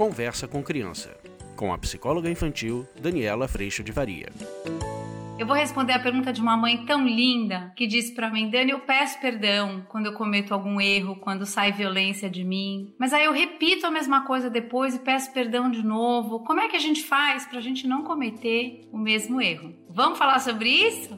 Conversa com Criança, com a psicóloga infantil Daniela Freixo de Varia. Eu vou responder a pergunta de uma mãe tão linda que disse para mim: Dani, eu peço perdão quando eu cometo algum erro, quando sai violência de mim. Mas aí eu repito a mesma coisa depois e peço perdão de novo. Como é que a gente faz para a gente não cometer o mesmo erro? Vamos falar sobre isso?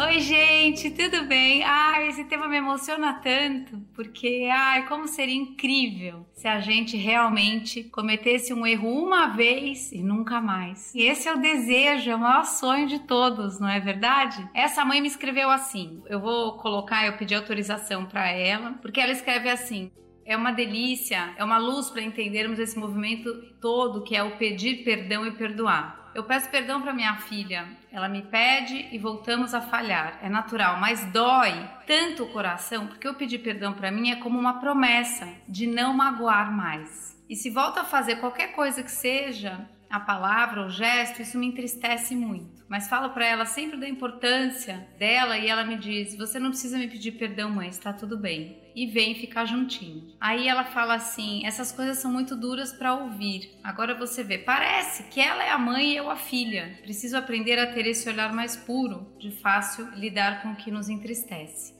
Oi, gente, tudo bem? Ai, esse tema me emociona tanto, porque, ai, como seria incrível se a gente realmente cometesse um erro uma vez e nunca mais. E esse é o desejo, é o maior sonho de todos, não é verdade? Essa mãe me escreveu assim. Eu vou colocar, eu pedi autorização para ela, porque ela escreve assim: é uma delícia, é uma luz para entendermos esse movimento todo que é o pedir perdão e perdoar. Eu peço perdão para minha filha, ela me pede e voltamos a falhar. É natural, mas dói tanto o coração, porque eu pedir perdão para mim é como uma promessa de não magoar mais. E se volta a fazer qualquer coisa que seja, a palavra, o gesto, isso me entristece muito. Mas falo para ela sempre da importância dela e ela me diz: "Você não precisa me pedir perdão, mãe, está tudo bem". E vem ficar juntinho. Aí ela fala assim: "Essas coisas são muito duras para ouvir". Agora você vê, parece que ela é a mãe e eu a filha. Preciso aprender a ter esse olhar mais puro, de fácil lidar com o que nos entristece.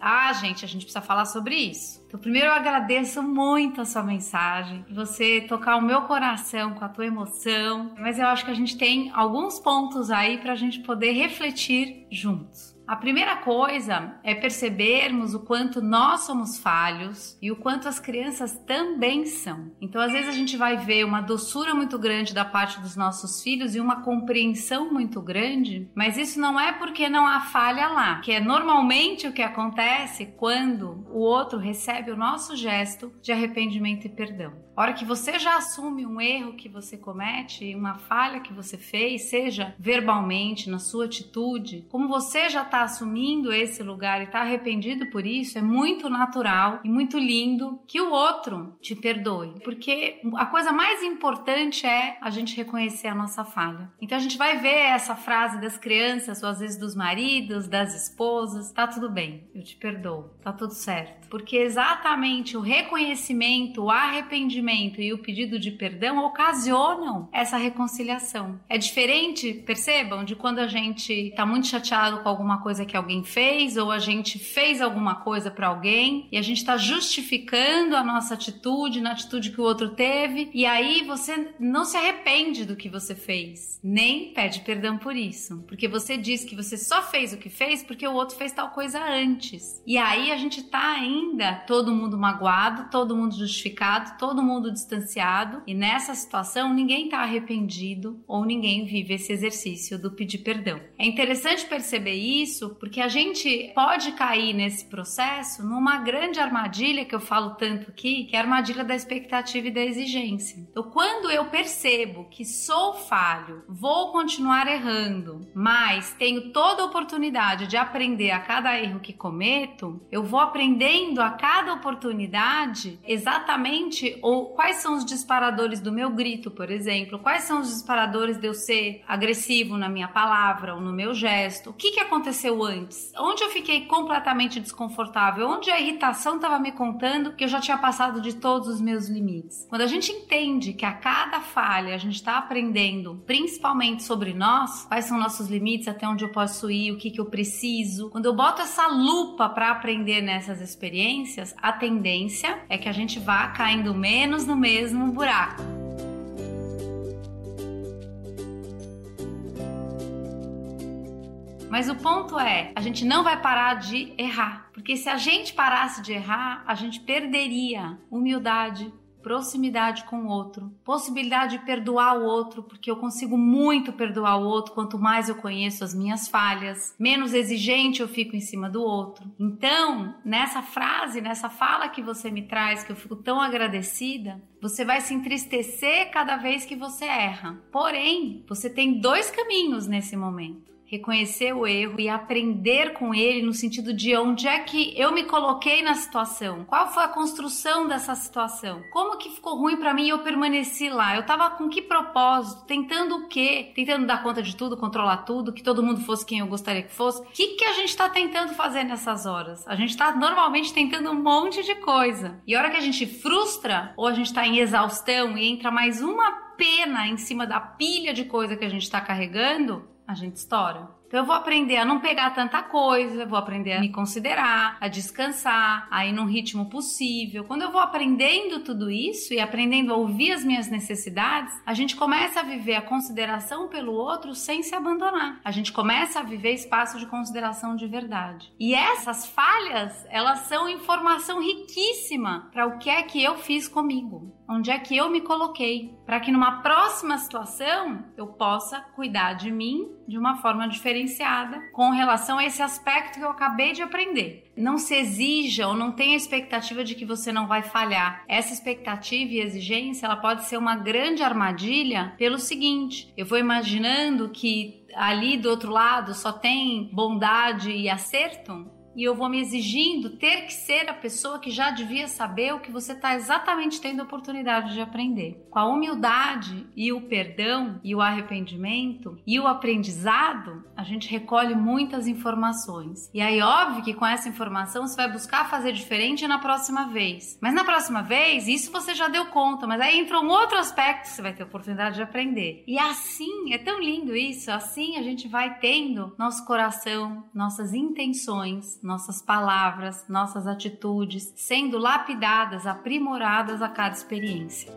Ah, gente, a gente precisa falar sobre isso. Então, primeiro eu agradeço muito a sua mensagem, você tocar o meu coração com a tua emoção, mas eu acho que a gente tem alguns pontos aí para a gente poder refletir juntos. A primeira coisa é percebermos o quanto nós somos falhos e o quanto as crianças também são. Então, às vezes, a gente vai ver uma doçura muito grande da parte dos nossos filhos e uma compreensão muito grande, mas isso não é porque não há falha lá, que é normalmente o que acontece quando o outro recebe o nosso gesto de arrependimento e perdão. A hora que você já assume um erro que você comete, uma falha que você fez, seja verbalmente, na sua atitude, como você já está assumindo esse lugar e está arrependido por isso, é muito natural e muito lindo que o outro te perdoe. Porque a coisa mais importante é a gente reconhecer a nossa falha. Então a gente vai ver essa frase das crianças, ou às vezes dos maridos, das esposas: tá tudo bem, eu te perdoo, tá tudo certo. Porque exatamente o reconhecimento, o arrependimento, e o pedido de perdão ocasionam essa reconciliação. É diferente, percebam, de quando a gente está muito chateado com alguma coisa que alguém fez ou a gente fez alguma coisa para alguém e a gente está justificando a nossa atitude na atitude que o outro teve e aí você não se arrepende do que você fez, nem pede perdão por isso, porque você diz que você só fez o que fez porque o outro fez tal coisa antes. E aí a gente tá ainda todo mundo magoado, todo mundo justificado, todo mundo distanciado e nessa situação ninguém está arrependido ou ninguém vive esse exercício do pedir perdão. É interessante perceber isso porque a gente pode cair nesse processo numa grande armadilha que eu falo tanto aqui, que é a armadilha da expectativa e da exigência. Então, quando eu percebo que sou falho, vou continuar errando, mas tenho toda a oportunidade de aprender a cada erro que cometo, eu vou aprendendo a cada oportunidade exatamente ou quais são os disparadores do meu grito, por exemplo? Quais são os disparadores de eu ser agressivo na minha palavra ou no meu gesto? O que, que aconteceu antes? Onde eu fiquei completamente desconfortável? Onde a irritação estava me contando que eu já tinha passado de todos os meus limites? Quando a gente entende que a cada falha a gente está aprendendo, principalmente sobre nós, quais são nossos limites, até onde eu posso ir, o que, que eu preciso. Quando eu boto essa lupa para aprender nessas experiências, a tendência é que a gente vá caindo menos no mesmo buraco. Mas o ponto é, a gente não vai parar de errar, porque se a gente parasse de errar, a gente perderia humildade, proximidade com o outro, possibilidade de perdoar o outro, porque eu consigo muito perdoar o outro quanto mais eu conheço as minhas falhas, menos exigente eu fico em cima do outro. Então, nessa frase, nessa fala que você me traz, que eu fico tão agradecida, você vai se entristecer cada vez que você erra. Porém, você tem dois caminhos nesse momento reconhecer o erro e aprender com ele no sentido de onde é que eu me coloquei na situação, qual foi a construção dessa situação, como que ficou ruim para mim e eu permaneci lá, eu tava com que propósito, tentando o quê? Tentando dar conta de tudo, controlar tudo, que todo mundo fosse quem eu gostaria que fosse. O que que a gente tá tentando fazer nessas horas? A gente tá normalmente tentando um monte de coisa. E a hora que a gente frustra ou a gente tá em exaustão e entra mais uma pena em cima da pilha de coisa que a gente está carregando, a gente estoura. Então eu vou aprender a não pegar tanta coisa, vou aprender a me considerar, a descansar, a ir num ritmo possível. Quando eu vou aprendendo tudo isso e aprendendo a ouvir as minhas necessidades, a gente começa a viver a consideração pelo outro sem se abandonar. A gente começa a viver espaço de consideração de verdade. E essas falhas, elas são informação riquíssima para o que é que eu fiz comigo, onde é que eu me coloquei, para que numa próxima situação eu possa cuidar de mim de uma forma diferenciada com relação a esse aspecto que eu acabei de aprender. Não se exija ou não tenha expectativa de que você não vai falhar. Essa expectativa e exigência, ela pode ser uma grande armadilha pelo seguinte: eu vou imaginando que ali do outro lado só tem bondade e acerto, e eu vou me exigindo ter que ser a pessoa que já devia saber o que você está exatamente tendo oportunidade de aprender. Com a humildade e o perdão e o arrependimento e o aprendizado, a gente recolhe muitas informações. E aí, óbvio que com essa informação você vai buscar fazer diferente na próxima vez. Mas na próxima vez, isso você já deu conta, mas aí entra um outro aspecto que você vai ter oportunidade de aprender. E assim, é tão lindo isso, assim a gente vai tendo nosso coração, nossas intenções, nossas palavras, nossas atitudes sendo lapidadas, aprimoradas a cada experiência.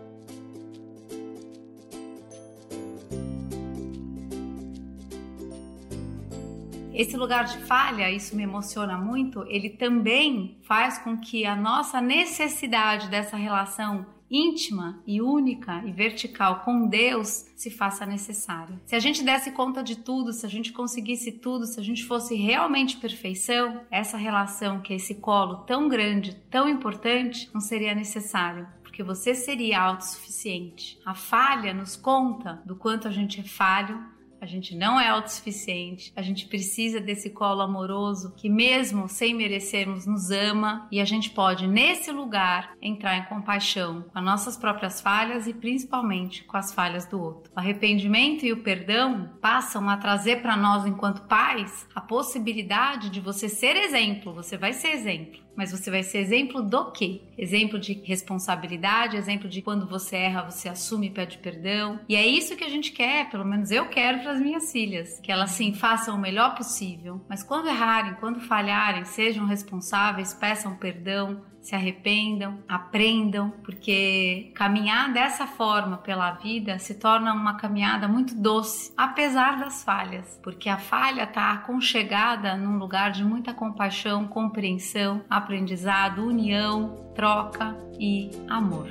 Esse lugar de falha, isso me emociona muito, ele também faz com que a nossa necessidade dessa relação íntima e única e vertical com Deus se faça necessária. Se a gente desse conta de tudo, se a gente conseguisse tudo, se a gente fosse realmente perfeição, essa relação que é esse colo tão grande, tão importante, não seria necessário porque você seria autossuficiente. A falha nos conta do quanto a gente é falho, a gente não é autossuficiente, a gente precisa desse colo amoroso que, mesmo sem merecermos, nos ama e a gente pode, nesse lugar, entrar em compaixão com as nossas próprias falhas e principalmente com as falhas do outro. O arrependimento e o perdão passam a trazer para nós, enquanto pais, a possibilidade de você ser exemplo, você vai ser exemplo mas você vai ser exemplo do quê? Exemplo de responsabilidade, exemplo de quando você erra, você assume e pede perdão. E é isso que a gente quer, pelo menos eu quero as minhas filhas, que elas sim façam o melhor possível, mas quando errarem, quando falharem, sejam responsáveis, peçam perdão, se arrependam, aprendam, porque caminhar dessa forma pela vida se torna uma caminhada muito doce, apesar das falhas, porque a falha está aconchegada num lugar de muita compaixão, compreensão, aprendizado, união, troca e amor.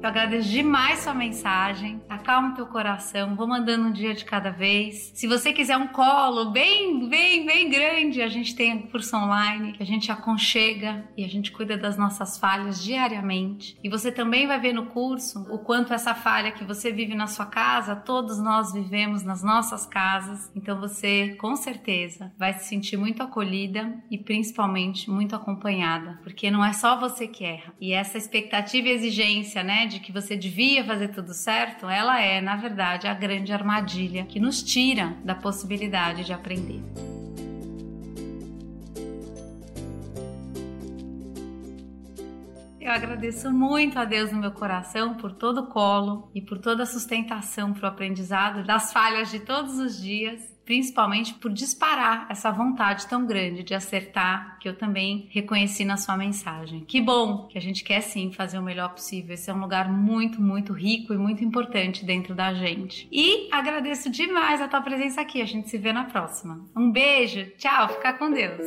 Eu agradeço demais sua mensagem. Acalma teu coração. Vou mandando um dia de cada vez. Se você quiser um colo bem, bem, bem grande, a gente tem curso online que a gente aconchega e a gente cuida das nossas falhas diariamente. E você também vai ver no curso o quanto essa falha que você vive na sua casa, todos nós vivemos nas nossas casas. Então você, com certeza, vai se sentir muito acolhida e principalmente muito acompanhada, porque não é só você que erra. E essa expectativa e exigência, né, de que você devia fazer tudo certo, é, na verdade, a grande armadilha que nos tira da possibilidade de aprender. Eu agradeço muito a Deus no meu coração por todo o colo e por toda a sustentação para o aprendizado das falhas de todos os dias principalmente por disparar essa vontade tão grande de acertar que eu também reconheci na sua mensagem. Que bom que a gente quer sim fazer o melhor possível. Esse é um lugar muito, muito rico e muito importante dentro da gente. E agradeço demais a tua presença aqui. A gente se vê na próxima. Um beijo, tchau, fica com Deus.